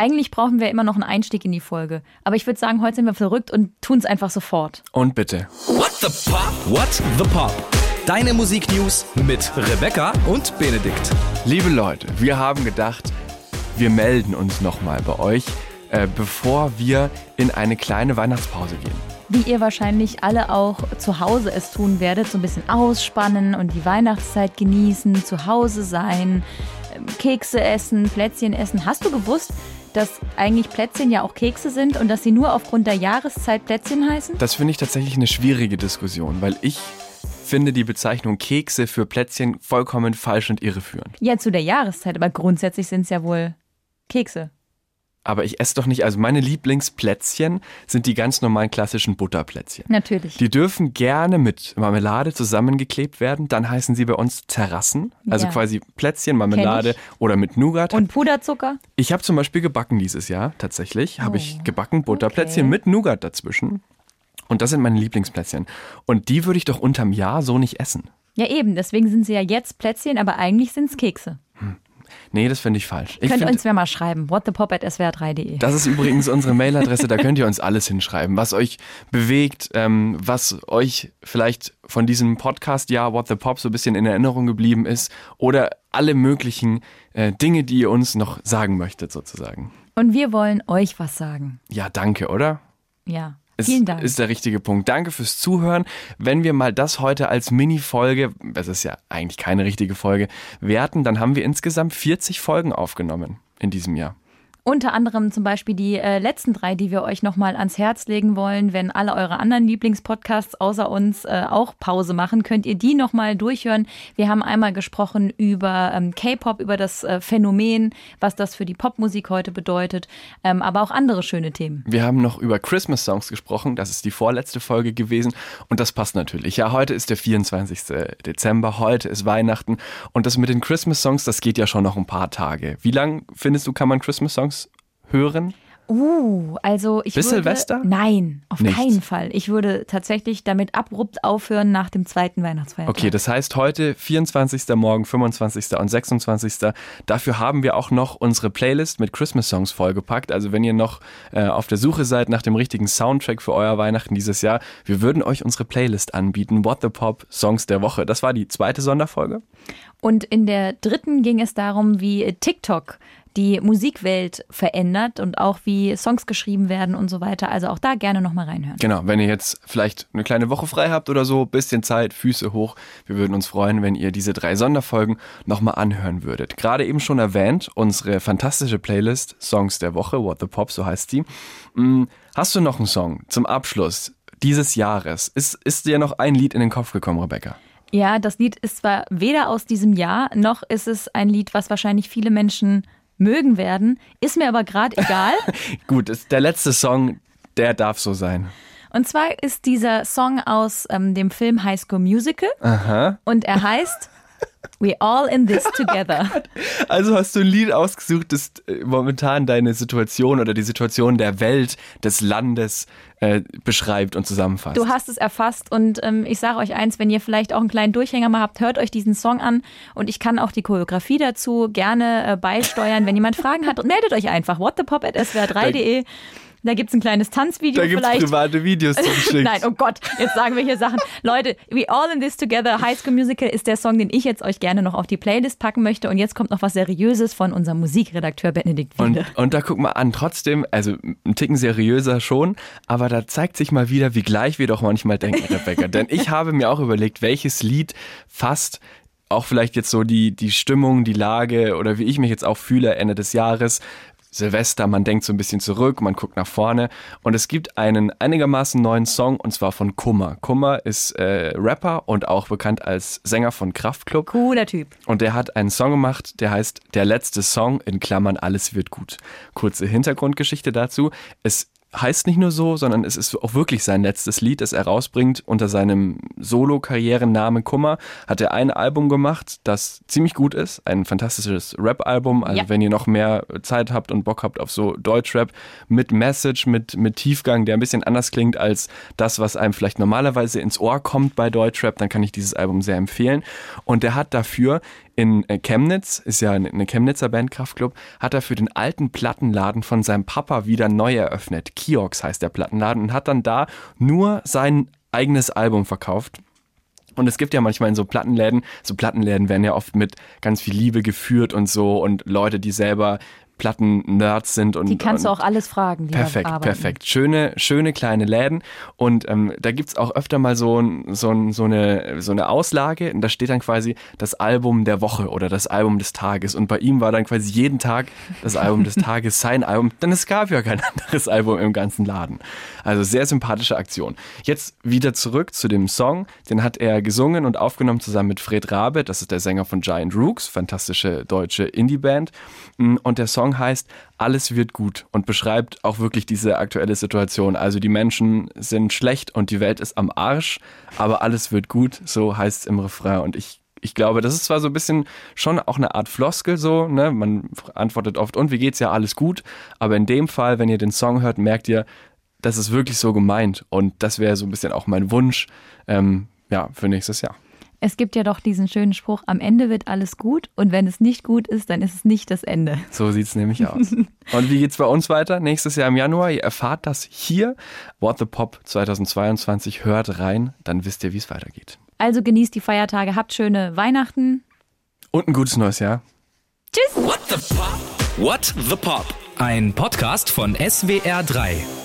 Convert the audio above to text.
Eigentlich brauchen wir immer noch einen Einstieg in die Folge. Aber ich würde sagen, heute sind wir verrückt und tun es einfach sofort. Und bitte. What the Pop? What the Pop? Deine Musiknews mit Rebecca und Benedikt. Liebe Leute, wir haben gedacht, wir melden uns nochmal bei euch, äh, bevor wir in eine kleine Weihnachtspause gehen. Wie ihr wahrscheinlich alle auch zu Hause es tun werdet, so ein bisschen ausspannen und die Weihnachtszeit genießen, zu Hause sein, ähm, Kekse essen, Plätzchen essen. Hast du gewusst, dass eigentlich Plätzchen ja auch Kekse sind und dass sie nur aufgrund der Jahreszeit Plätzchen heißen? Das finde ich tatsächlich eine schwierige Diskussion, weil ich finde die Bezeichnung Kekse für Plätzchen vollkommen falsch und irreführend. Ja, zu der Jahreszeit, aber grundsätzlich sind es ja wohl Kekse. Aber ich esse doch nicht, also meine Lieblingsplätzchen sind die ganz normalen klassischen Butterplätzchen. Natürlich. Die dürfen gerne mit Marmelade zusammengeklebt werden. Dann heißen sie bei uns Terrassen. Also Ja. quasi Plätzchen, Marmelade oder mit Nougat. Und Puderzucker? ich habe zum Beispiel gebacken dieses Jahr, tatsächlich. Habe ich Oh, gebacken, Butterplätzchen okay. mit Nougat dazwischen. Und das sind meine Lieblingsplätzchen. Und die würde ich doch unterm Jahr so nicht essen. Ja, eben. Deswegen sind sie ja jetzt Plätzchen, aber eigentlich sind es Kekse. Nee, das finde ich falsch. Ich Könnt find, uns wer mal schreiben. whatthepop.swr3.de. Das ist übrigens unsere Mailadresse, da könnt ihr uns alles hinschreiben, was euch bewegt, ähm, was euch vielleicht von diesem Podcast, ja, What the Pop, so ein bisschen in Erinnerung geblieben ist oder alle möglichen äh, Dinge, die ihr uns noch sagen möchtet, sozusagen. Und wir wollen euch was sagen. Ja, danke, oder? Ja. Ist, Vielen Dank. ist der richtige Punkt. Danke fürs Zuhören. Wenn wir mal das heute als Mini-Folge, das ist ja eigentlich keine richtige Folge, werten, dann haben wir insgesamt 40 Folgen aufgenommen in diesem Jahr. Unter anderem zum Beispiel die äh, letzten drei, die wir euch nochmal ans Herz legen wollen. Wenn alle eure anderen Lieblingspodcasts außer uns äh, auch Pause machen, könnt ihr die nochmal durchhören. Wir haben einmal gesprochen über ähm, K-Pop, über das äh, Phänomen, was das für die Popmusik heute bedeutet, ähm, aber auch andere schöne Themen. Wir haben noch über Christmas-Songs gesprochen. Das ist die vorletzte Folge gewesen. Und das passt natürlich. Ja, heute ist der 24. Dezember. Heute ist Weihnachten. Und das mit den Christmas-Songs, das geht ja schon noch ein paar Tage. Wie lang findest du, kann man Christmas-Songs hören? Uh, also ich Bis würde, Silvester? Nein, auf Nicht. keinen Fall. Ich würde tatsächlich damit abrupt aufhören nach dem zweiten Weihnachtsfeiertag. Okay, das heißt heute 24. morgen 25. und 26. Dafür haben wir auch noch unsere Playlist mit Christmas Songs vollgepackt. Also wenn ihr noch äh, auf der Suche seid nach dem richtigen Soundtrack für euer Weihnachten dieses Jahr, wir würden euch unsere Playlist anbieten. What the Pop Songs der Woche. Das war die zweite Sonderfolge. Und in der dritten ging es darum, wie TikTok die Musikwelt verändert und auch wie Songs geschrieben werden und so weiter. Also auch da gerne nochmal reinhören. Genau, wenn ihr jetzt vielleicht eine kleine Woche frei habt oder so, bisschen Zeit, Füße hoch. Wir würden uns freuen, wenn ihr diese drei Sonderfolgen nochmal anhören würdet. Gerade eben schon erwähnt, unsere fantastische Playlist Songs der Woche, What the Pop, so heißt die. Hm, Hast du noch einen Song zum Abschluss dieses Jahres? Ist, ist dir noch ein Lied in den Kopf gekommen, Rebecca? Ja, das Lied ist zwar weder aus diesem Jahr, noch ist es ein Lied, was wahrscheinlich viele Menschen mögen werden. Ist mir aber gerade egal. Gut, ist der letzte Song, der darf so sein. Und zwar ist dieser Song aus ähm, dem Film High School Musical. Und er heißt We All in This Together. Also hast du ein Lied ausgesucht, das äh, momentan deine Situation oder die Situation der Welt, des Landes äh, beschreibt und zusammenfasst. Du hast es erfasst und ähm, ich sage euch eins, wenn ihr vielleicht auch einen kleinen Durchhänger mal habt, hört euch diesen Song an und ich kann auch die Choreografie dazu gerne äh, beisteuern. Wenn jemand Fragen hat, meldet euch einfach. whatthepop.swr3.de. Da gibt's ein kleines Tanzvideo da gibt es private Videos zugeschickt. Nein, oh Gott, jetzt sagen wir hier Sachen. Leute, We All in This Together, High School Musical ist der Song, den ich jetzt euch gerne noch auf die Playlist packen möchte. Und jetzt kommt noch was Seriöses von unserem Musikredakteur Benedikt Wiede. Und, und da guck mal an, trotzdem, also ein Ticken seriöser schon, aber da zeigt sich mal wieder, wie gleich wir doch manchmal denken, Rebecca. Denn ich habe mir auch überlegt, welches Lied fasst auch vielleicht jetzt so die, die Stimmung, die Lage oder wie ich mich jetzt auch fühle Ende des Jahres. Silvester, man denkt so ein bisschen zurück, man guckt nach vorne und es gibt einen einigermaßen neuen Song und zwar von Kummer. Kummer ist äh, Rapper und auch bekannt als Sänger von Kraftklub. Cooler Typ. Und der hat einen Song gemacht, der heißt Der letzte Song in Klammern Alles wird gut. Kurze Hintergrundgeschichte dazu. Es heißt nicht nur so, sondern es ist auch wirklich sein letztes Lied, das er rausbringt unter seinem Solo-Karrierennamen Kummer. Hat er ein Album gemacht, das ziemlich gut ist, ein fantastisches Rap-Album. Also Ja. wenn ihr noch mehr Zeit habt und Bock habt auf so Deutschrap mit Message, mit, mit Tiefgang, der ein bisschen anders klingt als das, was einem vielleicht normalerweise ins Ohr kommt bei Deutschrap, dann kann ich dieses Album sehr empfehlen. Und der hat dafür in äh, Chemnitz, ist ja eine Chemnitzer Band Kraftklub, hat er für den alten Plattenladen von seinem Papa wieder neu eröffnet. Kiox heißt der Plattenladen und hat dann da nur sein eigenes Album verkauft. Und es gibt ja manchmal in so Plattenläden, so Plattenläden werden ja oft mit ganz viel Liebe geführt und so und Leute, die selber Platten-Nerds sind. Und, die kannst und du auch alles fragen. Die perfekt, perfekt. Schöne, schöne kleine Läden. Und ähm, da gibt's auch öfter mal so, so, so, eine, so eine Auslage. Und da steht dann quasi das Album der Woche oder das Album des Tages. Und bei ihm war dann quasi jeden Tag das Album des Tages sein Album. Denn es gab ja kein anderes Album im ganzen Laden. Also sehr sympathische Aktion. Jetzt wieder zurück zu dem Song. Den hat er gesungen und aufgenommen zusammen mit Fred Rabe. Das ist der Sänger von Giant Rooks, fantastische deutsche Indie-Band. Und der Song heißt Alles wird gut und beschreibt auch wirklich diese aktuelle Situation. Also die Menschen sind schlecht und die Welt ist am Arsch, aber alles wird gut, so heißt es im Refrain. Und ich ich glaube, das ist zwar so ein bisschen schon auch eine Art Floskel so, ne? Man antwortet oft, und wie geht's ja alles gut? Aber in dem Fall, wenn ihr den Song hört, merkt ihr, das ist wirklich so gemeint. Und das wäre so ein bisschen auch mein Wunsch, ähm, ja, für nächstes Jahr. Es gibt ja doch diesen schönen Spruch, am Ende wird alles gut und wenn es nicht gut ist, dann ist es nicht das Ende. So sieht es nämlich aus. und wie geht es bei uns weiter? Nächstes Jahr im Januar, ihr erfahrt das hier. What the Pop 2022, hört rein, dann wisst ihr, wie es weitergeht. Also genießt die Feiertage, habt schöne Weihnachten. Und ein gutes neues Jahr. Tschüss. What the Pop? What the Pop? Ein Podcast von SWR3.